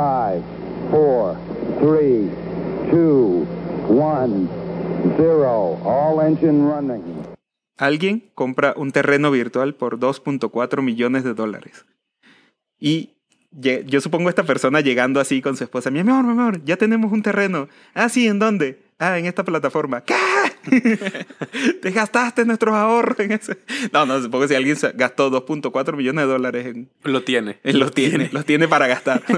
Five, four, three, two, one, zero. All engine running. Alguien compra un terreno virtual por 2.4 millones de dólares. Y yo supongo esta persona llegando así con su esposa. Mi amor, mi amor, ya tenemos un terreno. Ah, sí, ¿en dónde? Ah, en esta plataforma. Te gastaste nuestros ahorros en ese. No, no, supongo que si alguien gastó 2.4 millones de dólares en... Lo tiene. Él los tiene, los tiene para gastar.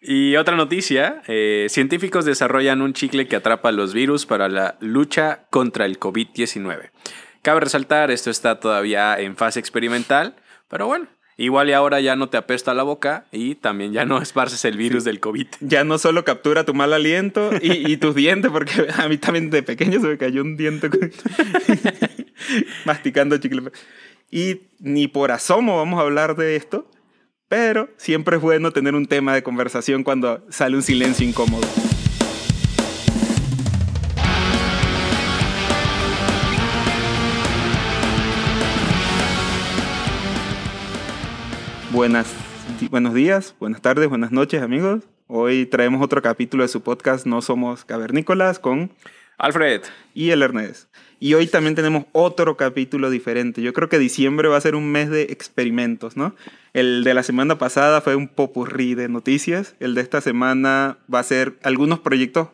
Y otra noticia, eh, científicos desarrollan un chicle que atrapa los virus para la lucha contra el COVID-19. Cabe resaltar, esto está todavía en fase experimental, pero bueno, igual y ahora ya no te apesta la boca y también ya no esparces el virus del COVID. ya no solo captura tu mal aliento y, y tus dientes, porque a mí también de pequeño se me cayó un diente con- masticando chicle. Y ni por asomo vamos a hablar de esto, pero siempre es bueno tener un tema de conversación cuando sale un silencio incómodo. Buenas, buenos días, buenas tardes, buenas noches amigos. Hoy traemos otro capítulo de su podcast No Somos Cavernícolas con Alfred, y el Ernest. Y hoy también tenemos otro capítulo diferente. Yo creo que diciembre va a ser un mes de experimentos, ¿no? El de la semana pasada fue un popurrí de noticias. El de esta semana va a ser algunos proyectos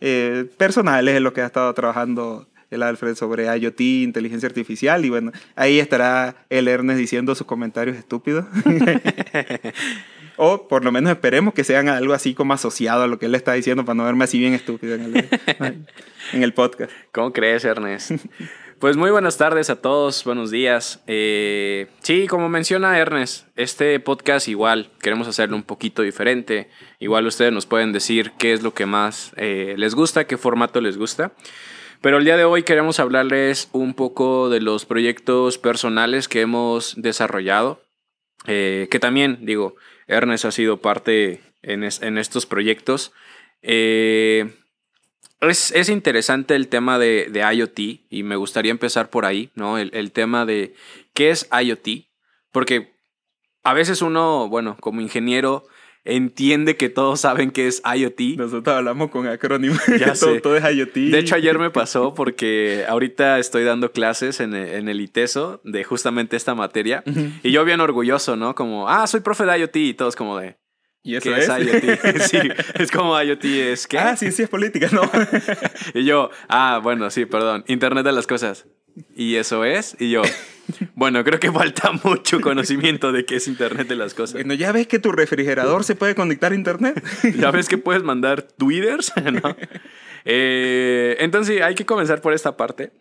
eh, personales en los que ha estado trabajando el Alfred sobre IoT, inteligencia artificial. Y bueno, ahí estará el Ernest diciendo sus comentarios estúpidos. O por lo menos esperemos que sean algo así como asociado a lo que él está diciendo para no verme así bien estúpido en el, en el podcast. ¿cómo crees, Ernest? Pues muy buenas tardes a todos, buenos días. Eh, sí, como menciona Ernest, este podcast igual queremos hacerlo un poquito diferente. Igual ustedes nos pueden decir qué es lo que más eh, les gusta, qué formato les gusta. Pero el día de hoy queremos hablarles un poco de los proyectos personales que hemos desarrollado. eh, que también, digo, Ernest ha sido parte en, es- en estos proyectos. Eh, es, es interesante el tema de, de IoT y me gustaría empezar por ahí, ¿no? El, el tema de qué es IoT, porque a veces uno, bueno, como ingeniero, entiende que todos saben qué es IoT. Nosotros hablamos con acrónimos. Ya todo, sé. todo es IoT. De hecho, ayer me pasó porque ahorita estoy dando clases en el, en el ITESO de justamente esta materia y yo bien orgulloso, ¿no? Como, ah, soy profe de IoT y todos como de, ¿Y eso ¿qué es? es IoT? sí, es como IoT es, ¿qué? Ah, ciencias políticas, no. Y yo, ah, bueno, sí, perdón, Internet de las cosas. ¿Y eso es? Y yo, bueno, creo que falta mucho conocimiento de qué es Internet de las cosas. bueno, ya ves que tu refrigerador se puede conectar a internet. Ya ves que puedes mandar twitters, ¿no? Eh, entonces hay que comenzar por esta parte.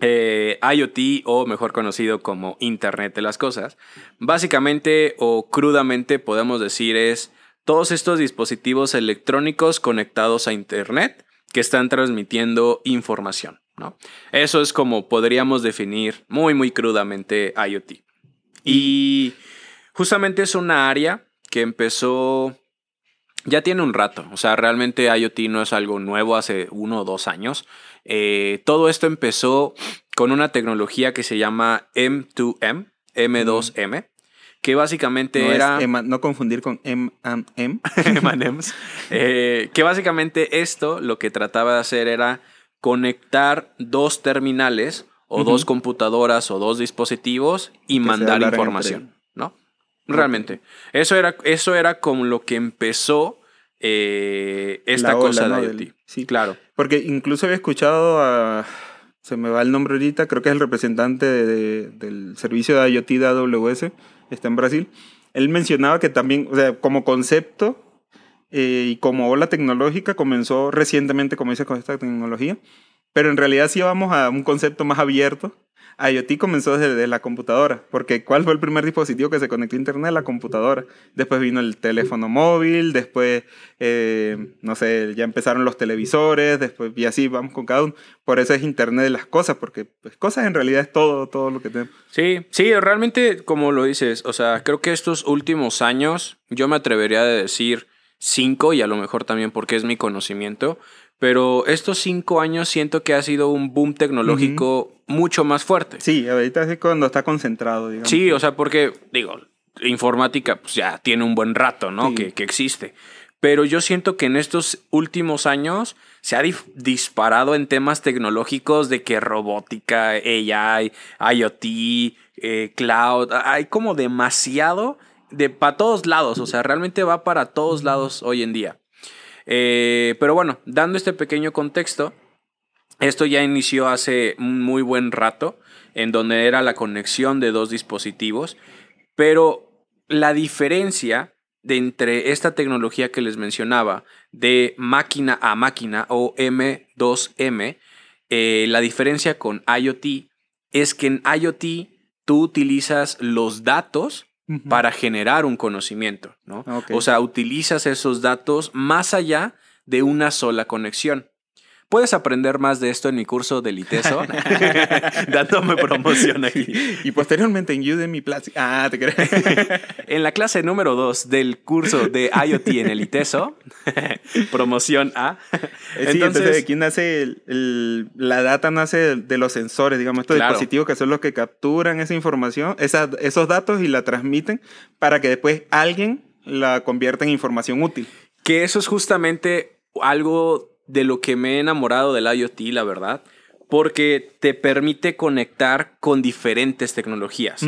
Eh, IoT o mejor conocido como Internet de las Cosas, básicamente o crudamente podemos decir es todos estos dispositivos electrónicos conectados a Internet que están transmitiendo información, ¿no? Eso es como podríamos definir muy muy crudamente IoT. Y justamente es una área que empezó ya tiene un rato. O sea, realmente IoT no es algo nuevo hace uno o dos años. Eh, todo esto empezó con una tecnología que se llama M2M, M2M, que básicamente No, era... ema- no confundir con M M. M&M's. Eh, que básicamente esto lo que trataba de hacer era conectar dos terminales o dos computadoras o dos dispositivos y mandar información, ¿no? Realmente. Eso era, eso era con lo que empezó eh, esta La ola, cosa ¿no? de IoT. sí. Claro. Porque incluso había escuchado a... Se me va el nombre ahorita, creo que es el representante de- de- del servicio de IoT de AWS, está en Brasil. Él mencionaba que también, o sea, como concepto eh, y como ola tecnológica comenzó recientemente, como dice, con esta tecnología, pero en realidad sí vamos a un concepto más abierto. IoT comenzó desde la computadora, porque ¿cuál fue el primer dispositivo que se conectó a internet? La computadora. Después vino el teléfono móvil, después, eh, no sé, ya empezaron los televisores, después, y así vamos con cada uno. Por eso es internet de las cosas, porque pues, cosas en realidad es todo, todo lo que tenemos. Sí, sí, realmente, como lo dices, o sea, creo que estos últimos años, yo me atrevería a decir cinco, y a lo mejor también porque es mi conocimiento, pero estos cinco años siento que ha sido un boom tecnológico mucho más fuerte. Sí, ahorita es cuando está concentrado, digamos. Sí, o sea, porque, digo, informática pues ya tiene un buen rato, ¿no? Sí. Que, que existe. Pero yo siento que en estos últimos años se ha disparado en temas tecnológicos de que robótica, AI, IoT, eh, cloud, hay como demasiado de para todos lados, o sea, realmente va para todos lados hoy en día. Eh, pero bueno, dando este pequeño contexto, esto ya inició hace un muy buen rato, en donde era la conexión de dos dispositivos, pero la diferencia de entre esta tecnología que les mencionaba, de máquina a máquina o M2M, eh, la diferencia con IoT es que en IoT tú utilizas los datos Para generar un conocimiento, ¿no? O sea, utilizas esos datos más allá de una sola conexión. Puedes aprender más de esto en mi curso del ITESO, dándome promoción aquí. Y posteriormente en Udemy Plus. Ah, te crees. En la clase número 2 del curso de IoT en el ITESO, promoción A. Eh, Sí, entonces, aquí nace el- el- la data nace de, de los sensores, digamos, estos Claro. dispositivos que son los que capturan esa información, esa- esos datos y la transmiten para que después alguien la convierta en información útil. Que eso es justamente algo de lo que me he enamorado del IoT, la verdad, porque te permite conectar con diferentes tecnologías.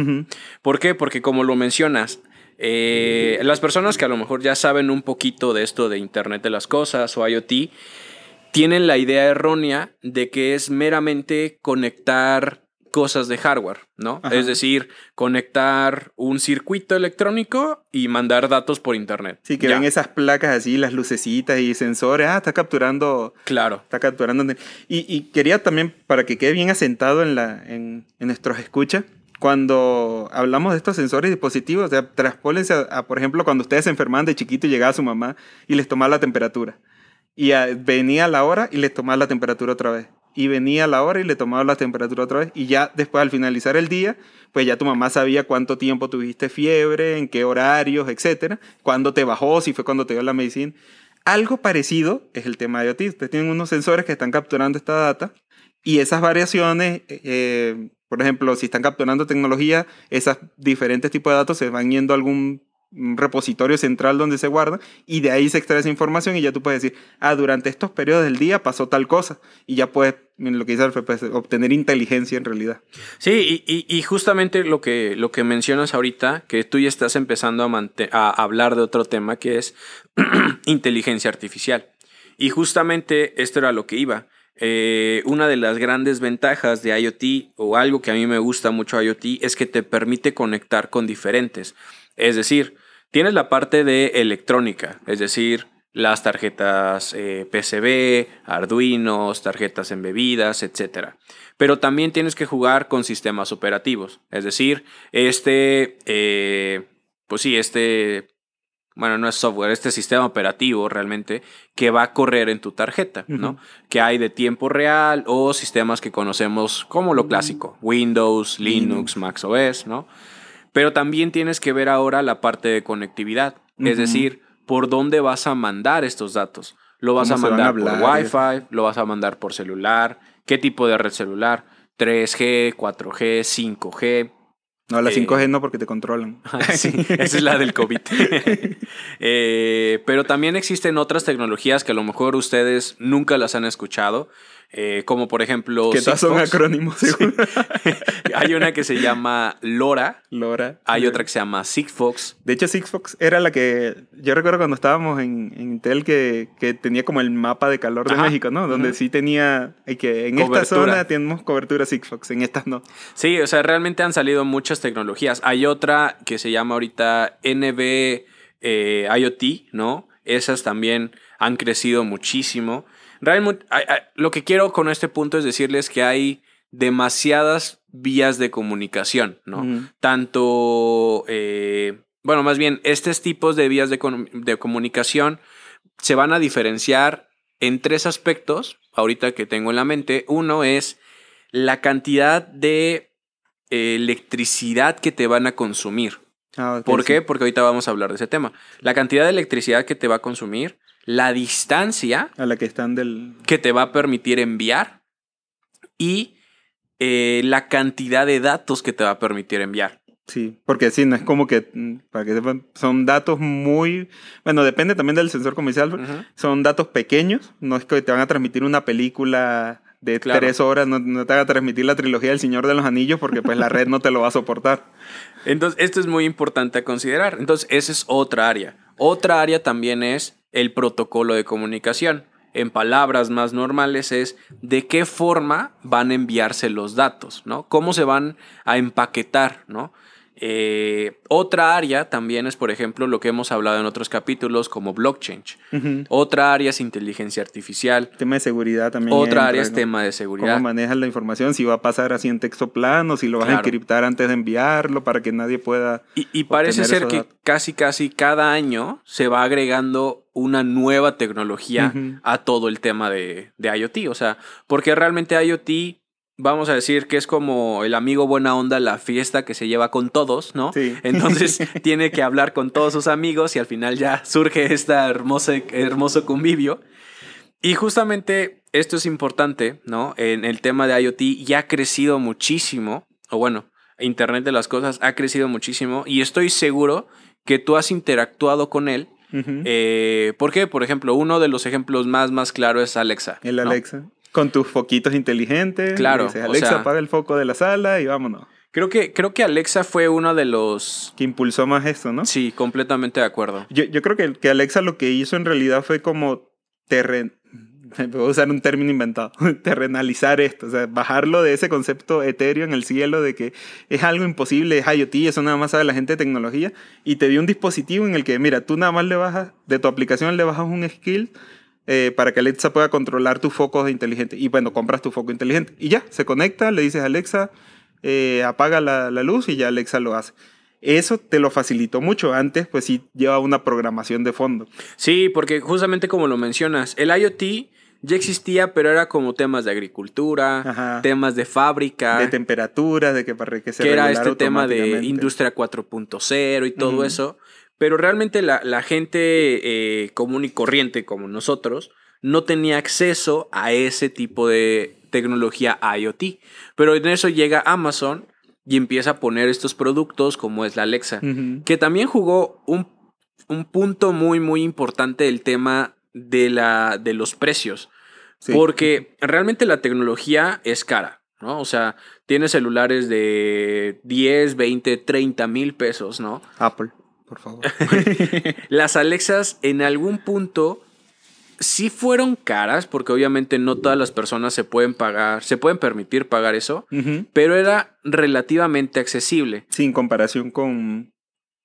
¿Por qué? Porque como lo mencionas, eh, las personas que a lo mejor ya saben un poquito de esto de Internet de las Cosas o IoT, tienen la idea errónea de que es meramente conectar cosas de hardware, ¿no? Ajá. Es decir, conectar un circuito electrónico y mandar datos por Internet. Sí, que Ya, ven esas placas así, las lucecitas y sensores. Ah, está capturando Claro. Está capturando. Y, y quería también, para que quede bien asentado en, la, en, en nuestros escuchas, cuando hablamos de estos sensores y dispositivos, o sea, traspólense a, a, por ejemplo, cuando ustedes se enfermaban de chiquito y llegaba su mamá y les tomaba la temperatura. Y a- venía la hora y les tomaba la temperatura otra vez. Y venía la hora y le tomaba la temperatura otra vez. Y ya después, al finalizar el día, pues ya tu mamá sabía cuánto tiempo tuviste fiebre, en qué horarios, etcétera, cuándo te bajó, si fue cuando te dio la medicina. Algo parecido es el tema de IoT. Ustedes tienen unos sensores que están capturando esta data y esas variaciones, eh, por ejemplo, si están capturando tecnología, esos diferentes tipos de datos se van yendo a algún mm, repositorio central donde se guardan y de ahí se extrae esa información y ya tú puedes decir, ah, durante estos periodos del día pasó tal cosa y ya puedes, lo que dice Alfred, puedes obtener inteligencia en realidad. Sí, y, justamente lo que, lo que mencionas ahorita, que tú ya estás empezando a hablar de otro tema que es inteligencia artificial. Y justamente esto era lo que iba. Eh, una de las grandes ventajas de IoT, o algo que a mí me gusta mucho IoT, es que te permite conectar con diferentes. Es decir, tienes la parte de electrónica, es decir, las tarjetas eh, PCB, Arduinos, tarjetas embebidas, etc. Pero también tienes que jugar con sistemas operativos, es decir, este, eh, pues sí, este, bueno, no es software, este sistema operativo realmente que va a correr en tu tarjeta, ¿no? Que hay de tiempo real o sistemas que conocemos como lo clásico, Windows, Linux, Mac OS, ¿no? Pero también tienes que ver ahora la parte de conectividad, es decir, por dónde vas a mandar estos datos. Lo vas a ¿Cómo se van a mandar por? Wi-Fi, lo vas a mandar por celular, qué tipo de red celular, 3G, 4G, 5G. No, la Eh, 5G no porque te controlan. sí, esa es la del COVID. Eh, pero también existen otras tecnologías que a lo mejor ustedes nunca las han escuchado, eh, como por ejemplo... que todas son acrónimos. Hay una que se llama LoRa, Lora. hay otra que se llama Sigfox. De hecho, Sigfox era la que. Yo recuerdo cuando estábamos en, en Intel que, que tenía como el mapa de calor de Ajá. México, ¿no? Donde sí tenía. que en esta zona tenemos cobertura Sigfox, en estas no. Sí, o sea, realmente han salido muchas tecnologías. Hay otra que se llama ahorita NB eh, IoT, ¿no? Esas también han crecido muchísimo. Realmente, lo que quiero con este punto es decirles que hay demasiadas vías de comunicación, ¿no? Tanto, eh, bueno, más bien, estos tipos de vías de, comunicación se van a diferenciar en tres aspectos, ahorita que tengo en la mente. Uno es la cantidad de eh, electricidad que te van a consumir. Ah, ¿Por sí. qué? Porque ahorita vamos a hablar de ese tema. La cantidad de electricidad que te va a consumir, la distancia A la que están del. que te va a permitir enviar y eh, la cantidad de datos que te va a permitir enviar. Sí, porque sí, no es como que, mm, para que sepan, son datos muy, bueno, depende también del sensor comercial, son datos pequeños, no es que te van a transmitir una película de Claro. tres horas, no, no te van a transmitir la trilogía del Señor de los Anillos porque pues la red no te lo va a soportar. Entonces, esto es muy importante a considerar. Entonces, esa es otra área. Otra área también es el protocolo de comunicación. En palabras más normales es de qué forma van a enviarse los datos, ¿no? Cómo se van a empaquetar, ¿no? Eh, otra área también es, por ejemplo, lo que hemos hablado en otros capítulos como blockchain. Otra área es inteligencia artificial. Tema de seguridad también. Otra entra, área es ¿no? tema de Cómo seguridad. manejas la información, si va a pasar así en texto plano, si lo vas Claro. a encriptar antes de enviarlo para que nadie pueda... Y, y parece ser que datos. casi, casi cada año se va agregando una nueva tecnología a todo el tema de, de IoT. O sea, porque realmente IoT, vamos a decir que es como el amigo buena onda, la fiesta que se lleva con todos, ¿no? Sí. Entonces tiene que hablar con todos sus amigos y al final ya surge este hermoso, hermoso convivio. Y justamente esto es importante, ¿no? En el tema de IoT ya ha crecido muchísimo, o bueno, Internet de las Cosas ha crecido muchísimo y estoy seguro que tú has interactuado con él. Ujú. Eh, ¿Por qué? Por ejemplo, uno de los ejemplos más, más claros es Alexa. El ¿no? Alexa. Con tus foquitos inteligentes. Claro, Dices, o Alexa, sea- apaga el foco de la sala y vámonos. Creo que, creo que Alexa fue uno de los... Que impulsó más esto, ¿no? Sí, completamente de acuerdo. Yo, yo creo que, que Alexa lo que hizo en realidad fue como terren... Voy a usar un término inventado. Terrenalizar esto. O sea, bajarlo de ese concepto etéreo en el cielo de que es algo imposible, es IoT, eso nada más sabe la gente de tecnología. Y te dio un dispositivo en el que, mira, tú nada más le bajas, de tu aplicación le bajas un skill eh, para que Alexa pueda controlar tus focos inteligentes. Y bueno, compras tu foco inteligente. Y ya, se conecta, le dices Alexa, eh, apaga la, la luz y ya Alexa lo hace. Eso te lo facilitó mucho. Antes, pues sí, lleva una programación de fondo. Sí, porque justamente como lo mencionas, el IoT ya existía, pero era como temas de agricultura, Ajá. temas de fábrica, De temperatura, de que para que se que era este tema de industria 4.0 y todo eso. Pero realmente la, la gente eh, común y corriente como nosotros no tenía acceso a ese tipo de tecnología IoT. Pero en eso llega Amazon y empieza a poner estos productos como es la Alexa, que también jugó un, un punto muy, muy importante del tema de, la, de los precios. Sí. Porque realmente la tecnología es cara, ¿no? O sea, tiene celulares de 10, 20, 30 mil pesos, ¿no? Apple, por favor. Las Alexas en algún punto sí fueron caras, porque obviamente no todas las personas se pueden pagar, se pueden permitir pagar eso, Ujú. pero era relativamente accesible. Sin comparación con,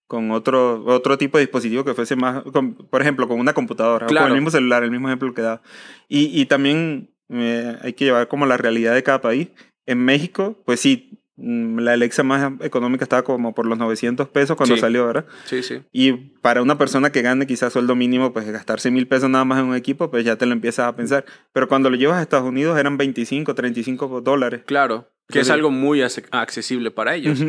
con otro, otro tipo de dispositivo que fuese más, con- por ejemplo, con una computadora, o Claro. con el mismo celular, el mismo ejemplo que daba. Y, y también eh, hay que llevar como la realidad de cada país. En México, pues sí, la Alexa más económica estaba como por los 900 pesos cuando Sí. salió, ¿verdad? Sí, sí. Y para una persona que gane quizás sueldo mínimo, pues gastarse mil pesos nada más en un equipo, pues ya te lo empiezas a pensar. Pero cuando lo llevas a Estados Unidos eran 25, 35 dólares. Claro, que es algo muy accesible para ellos.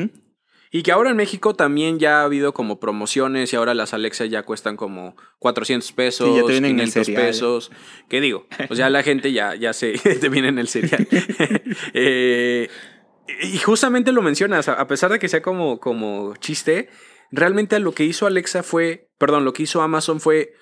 Y que ahora en México también ya ha habido como promociones y ahora las Alexa ya cuestan como 400 pesos, Sí, ya te vienen en el 500 cereal. pesos. ¿Qué digo? O sea, la gente ya, ya se te viene en el cereal. Eh, y justamente lo mencionas, a pesar de que sea como, como chiste, realmente lo que hizo Alexa fue, perdón, lo que hizo Amazon fue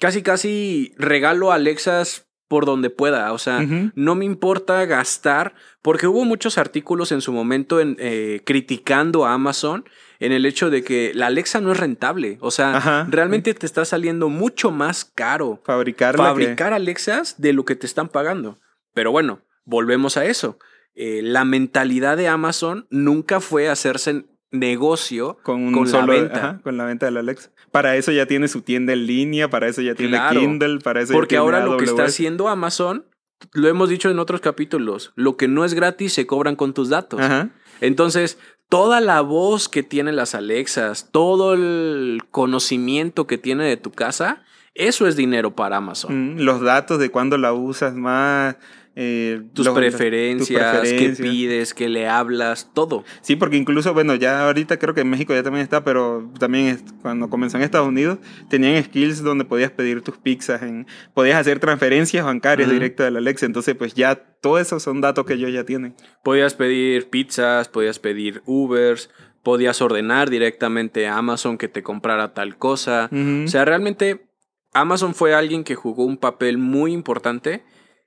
casi, casi regalo a Alexas por donde pueda. O sea, no me importa gastar, porque hubo muchos artículos en su momento en, eh, criticando a Amazon en el hecho de que la Alexa no es rentable. O sea, Ajá. realmente te está saliendo mucho más caro Fabricarla que- fabricar Alexas de lo que te están pagando. Pero bueno, volvemos a eso. Eh, la mentalidad de Amazon nunca fue hacerse negocio con con la venta. ajá, con la venta de la Alexa. Para eso ya tiene su tienda en línea, para eso ya tiene Claro. Kindle, para eso ya Porque tiene ahora lo que está haciendo Amazon, lo hemos dicho en otros capítulos, lo que no es gratis se cobran con tus datos. Ajá. Entonces, toda la voz que tienen las Alexas, todo el conocimiento que tiene de tu casa, eso es dinero para Amazon. Mm, los datos de cuándo la usas más. Eh, Tus, preferencias, tus qué pides, qué le hablas, todo. Sí, porque incluso, bueno, ya ahorita creo que en México ya también está, pero también es- cuando comenzó en Estados Unidos, tenían skills donde podías pedir tus pizzas, en, podías hacer transferencias bancarias Ujú. directas de la Alexa. Entonces, pues ya todo eso son datos que ellos ya tienen. Podías pedir pizzas, podías pedir Ubers, podías ordenar directamente a Amazon que te comprara tal cosa. O sea, realmente Amazon fue alguien que jugó un papel muy importante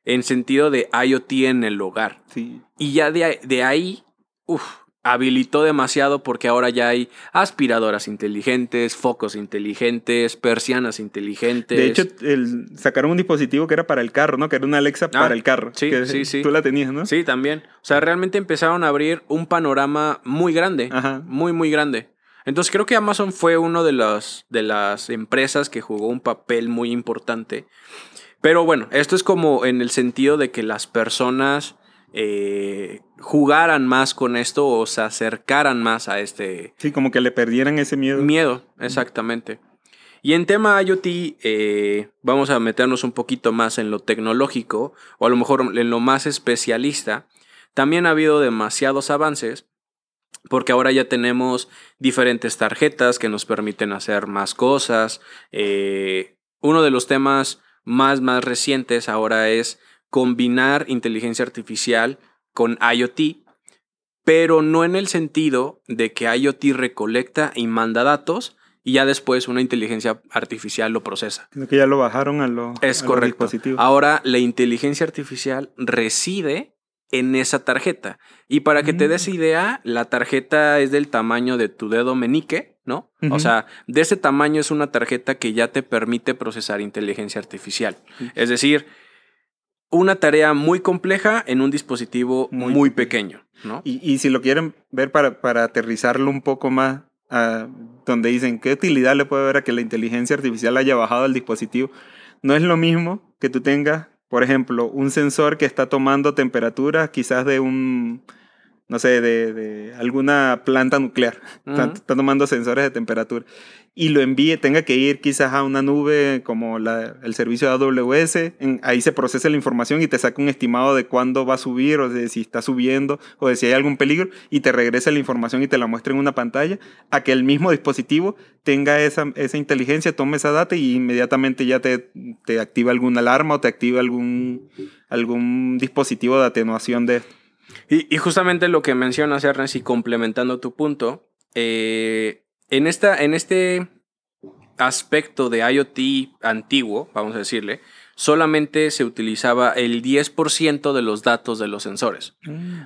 en sentido de IoT en el hogar. Sí. Y ya de, ahí- de ahí, uf, habilitó demasiado porque ahora ya hay aspiradoras inteligentes, focos inteligentes, persianas inteligentes. De hecho, el, sacaron un dispositivo que era para el carro, ¿no? Que era una Alexa Ah, para el carro. sí, que sí, sí. Tú la tenías, ¿no? Sí, también. O sea, realmente empezaron a abrir un panorama muy grande. Ajá. Muy, muy grande. Entonces creo que Amazon fue uno de las, de las empresas que jugó un papel muy importante. Pero bueno, esto es como en el sentido de que las personas eh, jugaran más con esto o se acercaran más a este Sí, como que le perdieran ese miedo. miedo, exactamente. Y en tema IoT, eh, vamos a meternos un poquito más en lo tecnológico o a lo mejor en lo más especialista. También ha habido demasiados avances porque ahora ya tenemos diferentes tarjetas que nos permiten hacer más cosas. Eh, uno de los temas más, más recientes ahora es combinar inteligencia artificial con IoT, pero no en el sentido de que IoT recolecta y manda datos y ya después una inteligencia artificial lo procesa. Sino que ya lo bajaron a, lo- Es a los dispositivos. Ahora la inteligencia artificial reside en esa tarjeta. Y para que te Mm. des idea, la tarjeta es del tamaño de tu dedo meñique, ¿no? O sea, de ese tamaño es una tarjeta que ya te permite procesar inteligencia artificial. Es decir, una tarea muy compleja en un dispositivo muy, Muy pequeño, ¿no? Y, y si lo quieren ver para, para aterrizarlo un poco más, a donde dicen qué utilidad le puede haber a que la inteligencia artificial haya bajado al dispositivo, no es lo mismo que tú tengas, por ejemplo, un sensor que está tomando temperatura quizás de un, no sé, de, de alguna planta nuclear. Está, Ujú. está tomando sensores de temperatura. Y lo envíe, tenga que ir quizás a una nube como la- el servicio de AWS. en- ahí se procesa la información y te saca un estimado de cuándo va a subir o de si está subiendo o de si hay algún peligro y te regresa la información y te la muestra en una pantalla. A que el mismo dispositivo tenga esa, esa inteligencia, tome esa data y inmediatamente ya te, te activa alguna alarma o te activa algún, algún dispositivo de atenuación de esto. Y, y justamente lo que mencionas, Ernest, y complementando tu punto, eh, en, esta, en este aspecto de IoT antiguo, vamos a decirle, solamente se utilizaba el 10% de los datos de los sensores.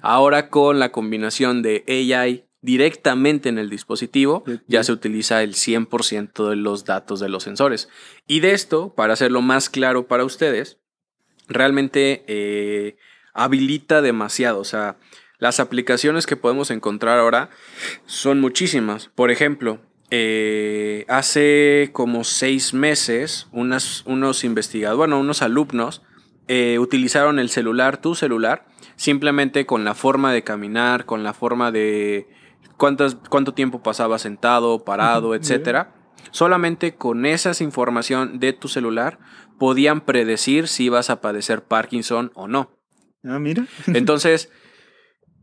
Ahora con la combinación de AI directamente en el dispositivo, ya se utiliza el 100% de los datos de los sensores. Y de esto, para hacerlo más claro para ustedes, realmente eh, habilita demasiado. O sea, las aplicaciones que podemos encontrar ahora son muchísimas. Por ejemplo, eh, hace como seis meses, unas, unos investigadores, bueno, unos alumnos eh, utilizaron el celular, tu celular, simplemente con la forma de caminar, con la forma de cuántas, cuánto tiempo pasaba sentado, parado, Ujú, etcétera. Solamente con esa información de tu celular podían predecir si ibas a padecer Parkinson o no. Ah, mira. Entonces,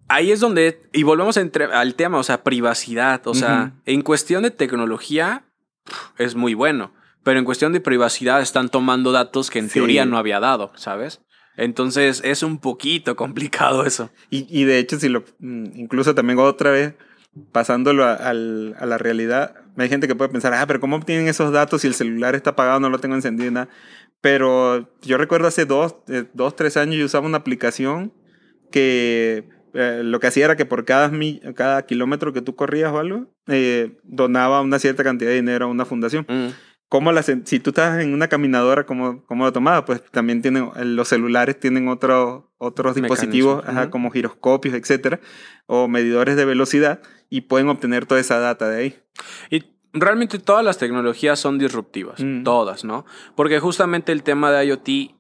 ahí es donde, y volvemos entre- al tema, o sea, privacidad, o sea, Ujú. en cuestión de tecnología es muy bueno, pero en cuestión de privacidad están tomando datos que en Sí. teoría no había dado, ¿sabes? Entonces es un poquito complicado eso. Y, y de hecho, si lo, mm, incluso también otra vez, pasándolo a, a la realidad, hay gente que puede pensar, ah, pero ¿cómo obtienen esos datos si el celular está apagado, no lo tengo encendido nada? Pero yo recuerdo hace dos, eh, dos tres años yo usaba una aplicación que eh, lo que hacía era que por cada, cada kilómetro que tú corrías o algo, eh, donaba una cierta cantidad de dinero a una fundación. Mm, ¿Cómo las, si tú estás en una caminadora, ¿cómo, cómo lo tomabas? Pues también tienen, los celulares tienen otro- otros dispositivos, ajá, como giroscopios, etcétera, o medidores de velocidad, y pueden obtener toda esa data de ahí. Y realmente todas las tecnologías son disruptivas, Mm. todas, ¿no? Porque justamente el tema de IoT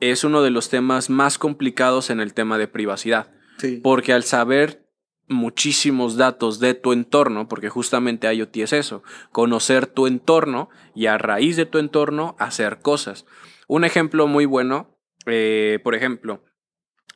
es uno de los temas más complicados en el tema de privacidad. Sí. Porque al saber muchísimos datos de tu entorno, porque justamente IoT es eso, conocer tu entorno y a raíz de tu entorno hacer cosas. Un ejemplo muy bueno, eh, por ejemplo,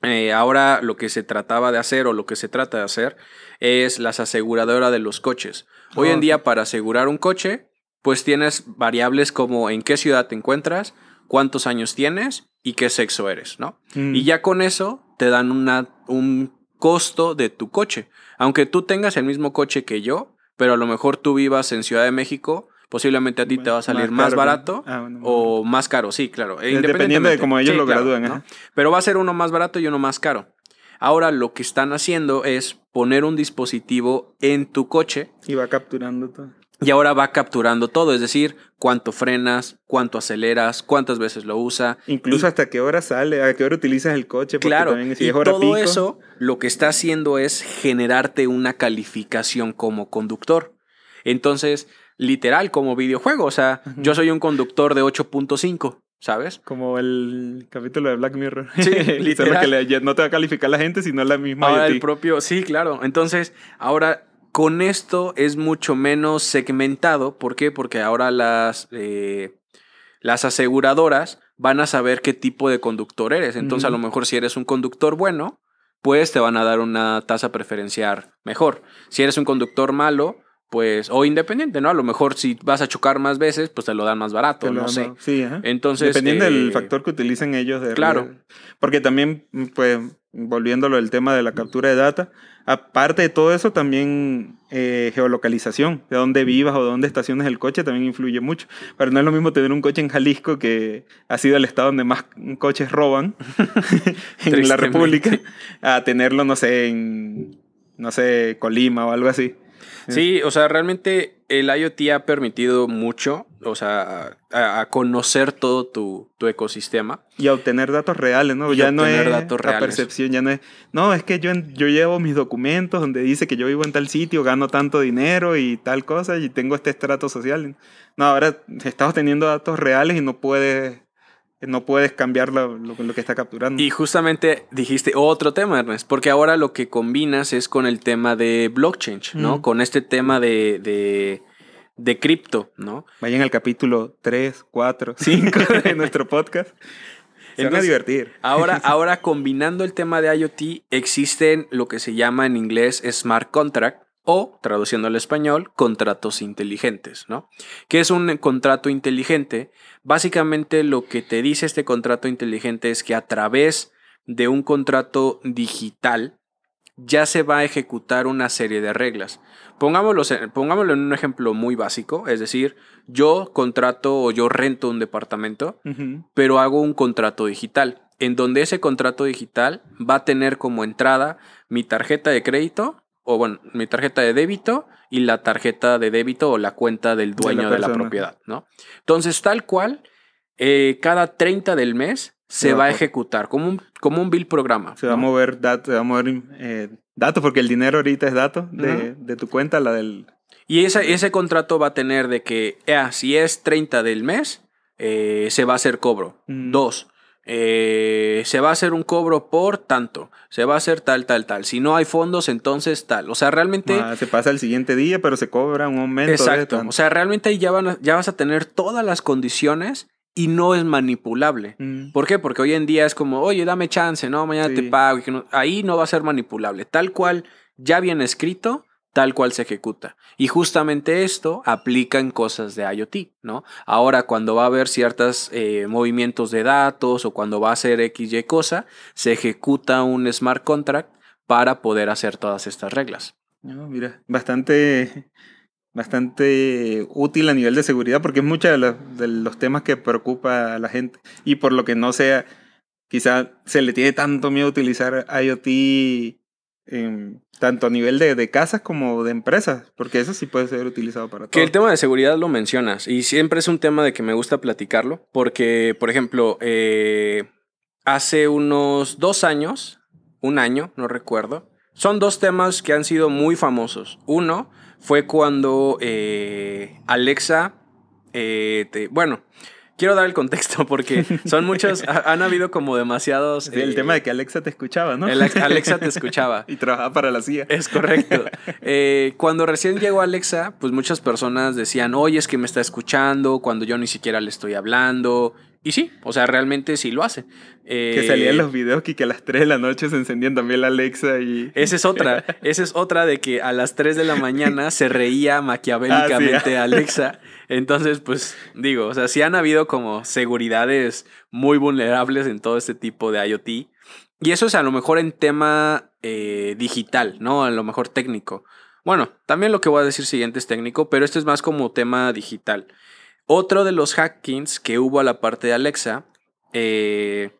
eh, ahora lo que se trataba de hacer o lo que se trata de hacer es las aseguradoras de los coches. Hoy Oh, en día para asegurar un coche, pues tienes variables como en qué ciudad te encuentras, cuántos años tienes y qué sexo eres, ¿no? Mm. Y ya con eso te dan una, un costo de tu coche. Aunque tú tengas el mismo coche que yo, pero a lo mejor tú vivas en Ciudad de México, posiblemente a ti te va a salir más, caro, barato. Ah, bueno, o más caro, sí, claro. Eh, Dependiendo de cómo ellos Sí, lo claro, gradúen. ¿no? Pero va a ser uno más barato y uno más caro. Ahora lo que están haciendo es poner un dispositivo en tu coche Y va capturando todo. y ahora va capturando todo, es decir, cuánto frenas, cuánto aceleras, cuántas veces lo usa. Incluso Y- hasta qué hora sale, a qué hora utilizas el coche. Claro, también si y es hora todo pico, eso lo que está haciendo es generarte una calificación como conductor. Entonces, literal, como videojuego, o sea, yo soy un conductor de 8.5, ¿sabes? Como el capítulo de Black Mirror. Sí, literal. que le- no te va a calificar la gente, sino la misma Ahora el propio, sí, claro. Entonces, ahora con esto es mucho menos segmentado. ¿Por qué? Porque ahora las, eh, las aseguradoras van a saber qué tipo de conductor eres. Entonces, a lo mejor si eres un conductor bueno, pues te van a dar una tasa preferencial mejor. Si eres un conductor malo, pues, o independiente, ¿no? A lo mejor si vas a chocar más veces, pues te lo dan más barato, no sé. Sí, ajá. Entonces, Dependiendo eh, del factor que utilicen ellos. De claro. Porque también, pues, volviéndolo al tema de la captura de data, aparte de todo eso, también eh, geolocalización, de dónde vivas o dónde estaciones el coche, también influye mucho. Pero no es lo mismo tener un coche en Jalisco, que ha sido el estado donde más coches roban en la. República, a tenerlo, no sé, en, no sé, Colima o algo así. Sí, o sea, realmente el IoT ha permitido mucho, o sea, a, a conocer todo tu, tu ecosistema. Y a obtener datos reales, ¿no? Y ya no es datos la reales. percepción, ya no es, no, es que yo, yo llevo mis documentos donde dice que yo vivo en tal sitio, gano tanto dinero y tal cosa y tengo este estrato social. No, ahora estás obteniendo datos reales y no puedes, no puedes cambiar lo, lo- lo que está capturando. Y justamente dijiste otro tema, Ernest, porque ahora lo que combinas es con el tema de blockchain, ¿no? Mm. Con este tema de, de, de cripto, ¿no? Vayan al capítulo 3, 4, 5 de nuestro podcast. Se van a Entonces, divertir. Ahora, ahora combinando el tema de IoT, existen lo que se llama en inglés smart contract o, traduciendo al español, contratos inteligentes, ¿no? ¿Qué es un contrato inteligente? Básicamente lo que te dice este contrato inteligente es que a través de un contrato digital ya se va a ejecutar una serie de reglas. Pongámoslo, en- pongámoslo en un ejemplo muy básico, es decir, yo contrato o yo rento un departamento pero hago un contrato digital, en donde ese contrato digital va a tener como entrada mi tarjeta de crédito, o bueno, mi tarjeta de débito y la tarjeta de débito o la cuenta del De la dueño de la, propiedad, ¿no? Entonces, tal cual, eh, cada 30 del mes se, Se va va a ejecutar como un, como un bill programa. Se va a mover datos, se va a mover eh, datos, porque el dinero ahorita es datos de, de tu cuenta, la del... Y ese, ese contrato va a tener de que, ah, si es 30 del mes, eh, se va a hacer cobro. Mm. Dos, eh, se va a hacer un cobro por tanto. Se va a hacer tal, tal, tal. Si no hay fondos, entonces tal. O sea, realmente... Ah, se pasa el siguiente día, pero se cobra un aumento. Exacto. O sea, realmente ahí ya, van a- ya vas a tener todas las condiciones y no es manipulable. Mm. ¿Por qué? Porque hoy en día es como, oye, dame chance, ¿no? Mañana te Sí. pago. y que no- Ahí no va a ser manipulable. Tal cual ya viene escrito, tal cual se ejecuta. Y justamente esto aplica en cosas de IoT, ¿no? Ahora, cuando va a haber ciertos movimientos de datos o cuando va a ser XY cosa, se ejecuta un smart contract para poder hacer todas estas reglas. Mira, bastante, bastante útil a nivel de seguridad, porque es muchos de, de los temas que preocupa a la gente. Y por lo que no sea, quizá se le tiene tanto miedo utilizar IoT tanto a nivel de, de casas como de empresas, porque eso sí puede ser utilizado para todo. Que el tema de seguridad lo mencionas y siempre es un tema de que me gusta platicarlo porque, por ejemplo, eh, hace unos dos años, un año, no recuerdo, son dos temas que han sido muy famosos. Uno fue cuando eh, Alexa, eh, te- bueno, quiero dar el contexto porque son muchos, ha- han habido como demasiados... Sí, el eh, tema de que Alexa te escuchaba, ¿no? el Alexa te escuchaba. y trabajaba para la CIA. Es correcto. Eh, cuando recién llegó Alexa, pues muchas personas decían, oye, es que me está escuchando cuando yo ni siquiera le estoy hablando. Y sí, o sea, realmente sí lo hace. Eh, Que salían los videos que, que a las 3 de la noche se encendían también la Alexa y... Esa es otra. Esa es otra de que a las 3 de la mañana se reía maquiavélicamente Ah, Alexa. Entonces, pues digo, o sea, sí han habido como seguridades muy vulnerables en todo este tipo de IoT. Y eso es a lo mejor en tema eh, digital, ¿no? A lo mejor técnico. Bueno, también lo que voy a decir siguiente es técnico, pero este es más como tema digital. Otro de los hackings que hubo a la parte de Alexa eh,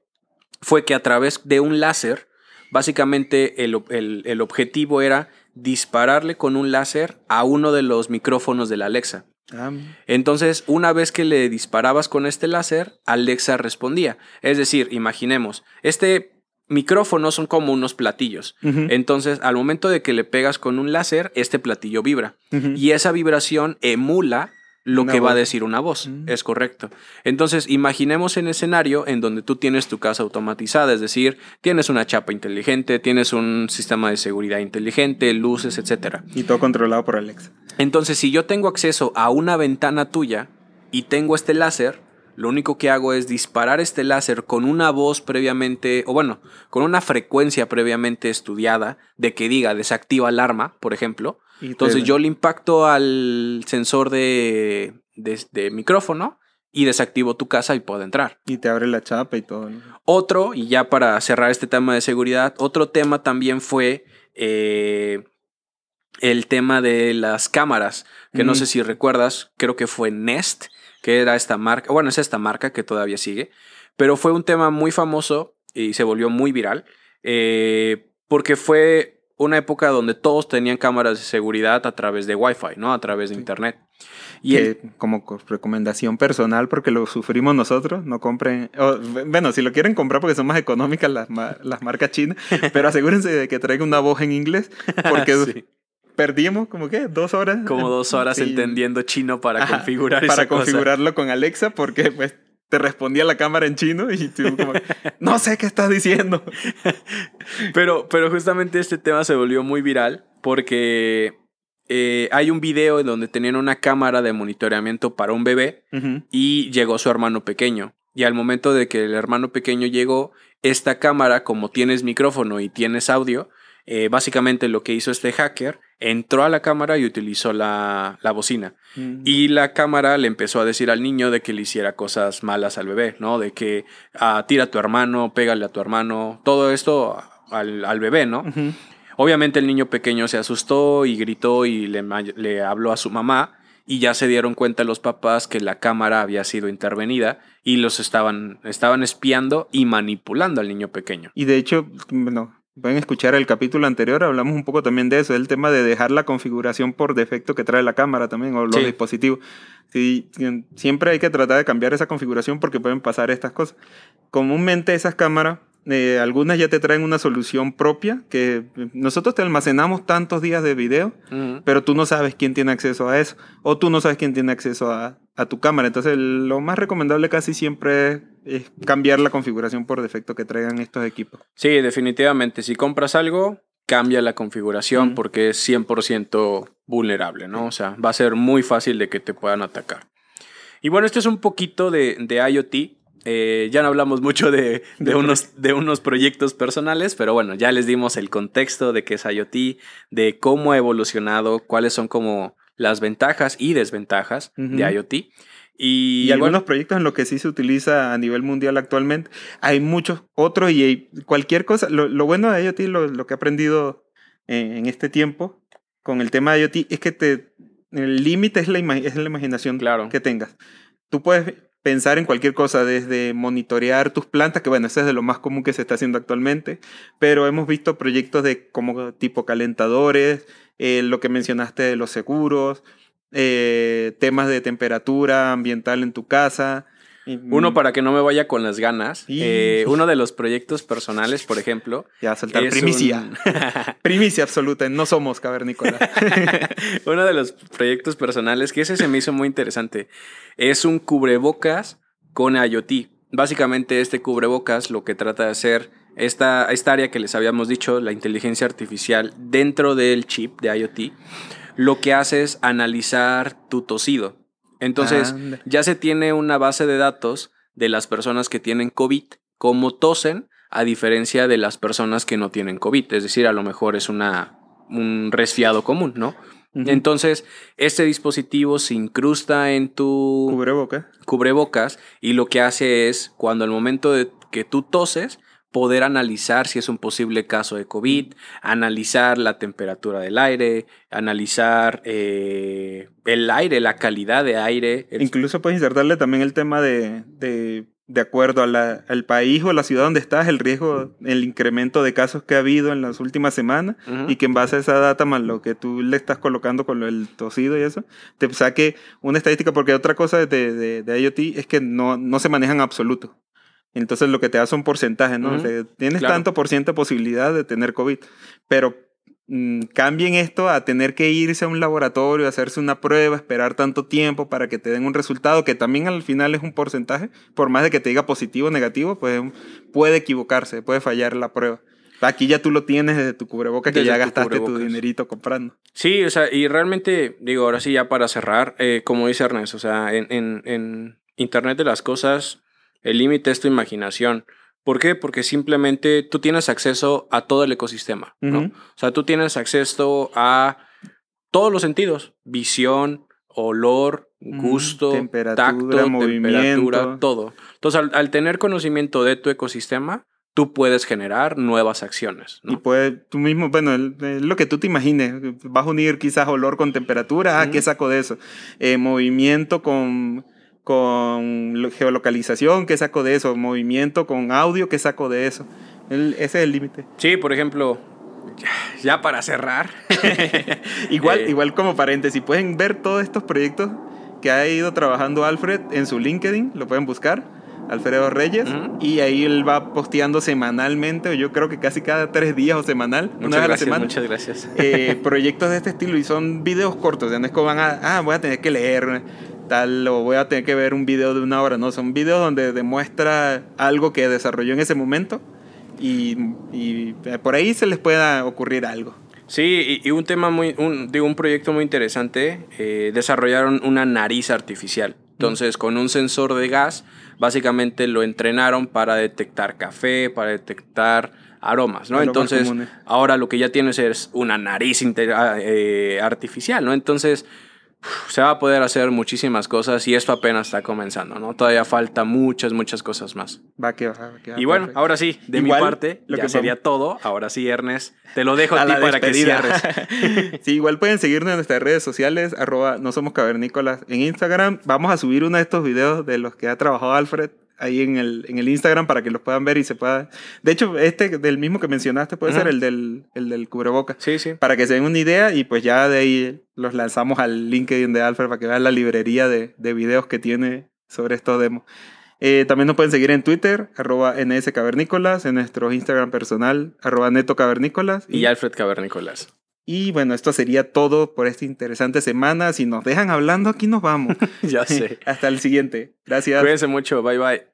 fue que a través de un láser, básicamente el, el objetivo era dispararle con un láser a uno de los micrófonos de la Alexa. Ah, Entonces, una vez que le disparabas con este láser, Alexa respondía. Es decir, imaginemos, este micrófono son como unos platillos. Entonces, al momento de que le pegas con un láser, este platillo vibra. Y esa vibración emula lo Una que va a decir una voz. Mm. Es correcto. Entonces, imaginemos un escenario en donde tú tienes tu casa automatizada, es decir, tienes una chapa inteligente, tienes un sistema de seguridad inteligente, luces, etcétera. Y todo controlado por Alexa. Entonces, si yo tengo acceso a una ventana tuya y tengo este láser, lo único que hago es disparar este láser con una voz previamente, o bueno, con una frecuencia previamente estudiada de que diga desactiva alarma, por ejemplo. Entonces yo le impacto al sensor de, de, de micrófono y desactivo tu casa y puedo entrar. Y te abre la chapa y todo. ¿no? Otro, y ya para cerrar este tema de seguridad, otro tema también fue eh, el tema de las cámaras, que no sé si recuerdas, creo que fue Nest, que era esta marca, bueno, es esta marca que todavía sigue, pero fue un tema muy famoso y se volvió muy viral, eh, porque fue una época donde todos tenían cámaras de seguridad a través de Wi-Fi, ¿no? A través de Sí. Internet. Y el- que como co- recomendación personal, porque lo sufrimos nosotros, no compren. o, bueno, si lo quieren comprar porque son más económicas las, las marcas chinas, pero asegúrense de que traiga una voz en inglés, porque Sí. perdimos como que dos horas. como dos horas Sí. entendiendo chino para Ajá, configurar para esa cosa. configurarlo con Alexa, porque pues te respondía la cámara en chino y tú como, no sé qué estás diciendo. Pero, pero justamente este tema se volvió muy viral porque eh, hay un video en donde tenían una cámara de monitoreamiento para un bebé y llegó su hermano pequeño. Y al momento de que el hermano pequeño llegó, esta cámara, como tienes micrófono y tienes audio, eh, básicamente lo que hizo este hacker, entró a la cámara y utilizó la, la bocina. Y la cámara le empezó a decir al niño de que le hiciera cosas malas al bebé, ¿no? De que ah, tira a tu hermano, pégale a tu hermano, todo esto al, al bebé, ¿no? Obviamente el niño pequeño se asustó y gritó y le, le habló a su mamá y ya se dieron cuenta los papás que la cámara había sido intervenida y los estaban, estaban espiando y manipulando al niño pequeño. Y de hecho, bueno, pueden escuchar el capítulo anterior, hablamos un poco también de eso, del tema de dejar la configuración por defecto que trae la cámara también o los Sí. dispositivos. Sí, siempre hay que tratar de cambiar esa configuración porque pueden pasar estas cosas. Comúnmente esas cámaras, eh, algunas ya te traen una solución propia, que nosotros te almacenamos tantos días de video, pero tú no sabes quién tiene acceso a eso, o tú no sabes quién tiene acceso a, a tu cámara. Entonces, lo más recomendable casi siempre es, cambiar la configuración por defecto que traigan estos equipos. Sí, definitivamente. Si compras algo, cambia la configuración porque es 100% vulnerable, ¿no? O sea, va a ser muy fácil de que te puedan atacar. Y bueno, esto es un poquito de, de IoT. Eh, ya no hablamos mucho de, de unos, de unos proyectos personales, pero bueno, ya les dimos el contexto de qué es IoT, de cómo ha evolucionado, cuáles son como las ventajas y desventajas de Ujú. IoT. Y, Y, bueno, algunos proyectos en los que sí se utiliza a nivel mundial actualmente. Hay muchos otros y hay cualquier cosa. Lo, lo bueno de IoT, lo, lo que he aprendido en, en este tiempo con el tema de IoT, es que te, el límite es la, es la imaginación Claro. que tengas. Tú puedes pensar en cualquier cosa, desde monitorear tus plantas, que bueno, eso es de lo más común que se está haciendo actualmente, pero hemos visto proyectos de como tipo calentadores, eh, lo que mencionaste de los seguros, eh, temas de temperatura ambiental en tu casa. Uno para que no me vaya con las ganas. Eh, uno de los proyectos personales, por ejemplo, Ya, soltar primicia. un- Primicia absoluta, no somos cavernícolas. Uno de los proyectos personales, que ese se me hizo muy interesante, es un cubrebocas con IoT. Básicamente este cubrebocas lo que trata de hacer, esta, esta área que les habíamos dicho, la inteligencia artificial dentro del chip de IoT, lo que hace es analizar tu tosido. Entonces Anda. ya se tiene una base de datos de las personas que tienen COVID, cómo tosen, a diferencia de las personas que no tienen COVID. Es decir, a lo mejor es una, un resfriado común, ¿no? Entonces, este dispositivo se incrusta en tu Cubreboca. cubrebocas y lo que hace es, cuando al momento de que tú toses, poder analizar si es un posible caso de COVID, analizar la temperatura del aire, analizar eh, el aire, la calidad de aire. Incluso puedes insertarle también el tema de, de, de acuerdo a la, al país o la ciudad donde estás, el riesgo, el incremento de casos que ha habido en las últimas semanas y que en base a esa data más lo que tú le estás colocando con del tosido y eso, te saque una estadística, porque otra cosa de, de, de IoT es que no, no se manejan absoluto. Entonces lo que te da son porcentajes, ¿no? Ujú. O sea, tienes Claro. tanto por ciento de posibilidad de tener COVID, pero mm, cambien esto a tener que irse a un laboratorio, hacerse una prueba, esperar tanto tiempo para que te den un resultado, que también al final es un porcentaje, por más de que te diga positivo o negativo, pues puede equivocarse, puede fallar la prueba. Aquí ya tú lo tienes desde tu cubreboca, que Desde ya tu gastaste tu cubrebocas. dinerito comprando. Sí, o sea, y realmente, digo, ahora sí, ya para cerrar, eh, como dice Ernest, o sea, en, en- en Internet de las Cosas, el límite es tu imaginación. ¿Por qué? Porque simplemente tú tienes acceso a todo el ecosistema. O sea, tú tienes acceso a todos los sentidos, visión, olor, gusto, temperatura, tacto, movimiento. temperatura, todo. Entonces, al, al tener conocimiento de tu ecosistema, tú puedes generar nuevas acciones, ¿no? Y puede, tú mismo, bueno, el- el- lo que tú te imagines, vas a unir quizás olor con temperatura, ah, Ujú. ¿qué saco de eso? Eh, movimiento con, con lo- geolocalización, ¿qué saco de eso? Movimiento con audio, ¿qué saco de eso? El- ese es el límite. Sí, por ejemplo, ya, para cerrar. Igual, Eh, igual como paréntesis, pueden ver todos estos proyectos que ha ido trabajando Alfred en su LinkedIn, lo pueden buscar, Alfredo Reyes, Ujú. y ahí él va posteando semanalmente, o yo creo que casi cada tres días o semanal, una Muchas vez a la gracias, semana. muchas gracias. eh, proyectos de este estilo y son videos cortos, ya no es como van a, ah, voy a tener que leer tal o voy a tener que ver un video de una hora, no, son videos donde demuestra algo que desarrolló en ese momento y, y por ahí se les pueda ocurrir algo. Sí, y, y un tema muy, un, digo, un proyecto muy interesante, eh, desarrollaron una nariz artificial. Entonces, con un sensor de gas, básicamente lo entrenaron para detectar café, para detectar aromas, ¿no? Aromas Entonces, comunes. ahora lo que ya tienes es una nariz ah, eh, artificial, ¿no? Entonces, se va a poder hacer muchísimas cosas y esto apenas está comenzando, ¿no? Todavía falta muchas, muchas cosas más. Va que va, va que va, Y bueno, perfecto. ahora sí, de Igual, mi parte, lo ya que sería vamos- todo. Ahora sí, Ernest, te lo dejo a, A ti la para que despedida. cierres. sí, igual pueden seguirnos en nuestras redes sociales, arroba no somos cavernícolas en Instagram. Vamos a subir uno de estos videos de los que ha trabajado Alfred ahí en el, en el Instagram para que los puedan ver y se pueda... De hecho, este del mismo que mencionaste puede ser el del, el del cubreboca. Sí, sí. Para que se den una idea y pues ya de ahí los lanzamos al LinkedIn de Alfred para que vean la librería de, de videos que tiene sobre estos demos. Eh, también nos pueden seguir en Twitter, arroba nscavernícolas, en nuestro Instagram personal, arroba netocavernícolas. Y Alfred Cavernícolas. Y bueno, esto sería todo por esta interesante semana. Si nos dejan hablando, aquí nos vamos. ya sé. Hasta el siguiente. Gracias. Cuídense mucho. Bye, bye.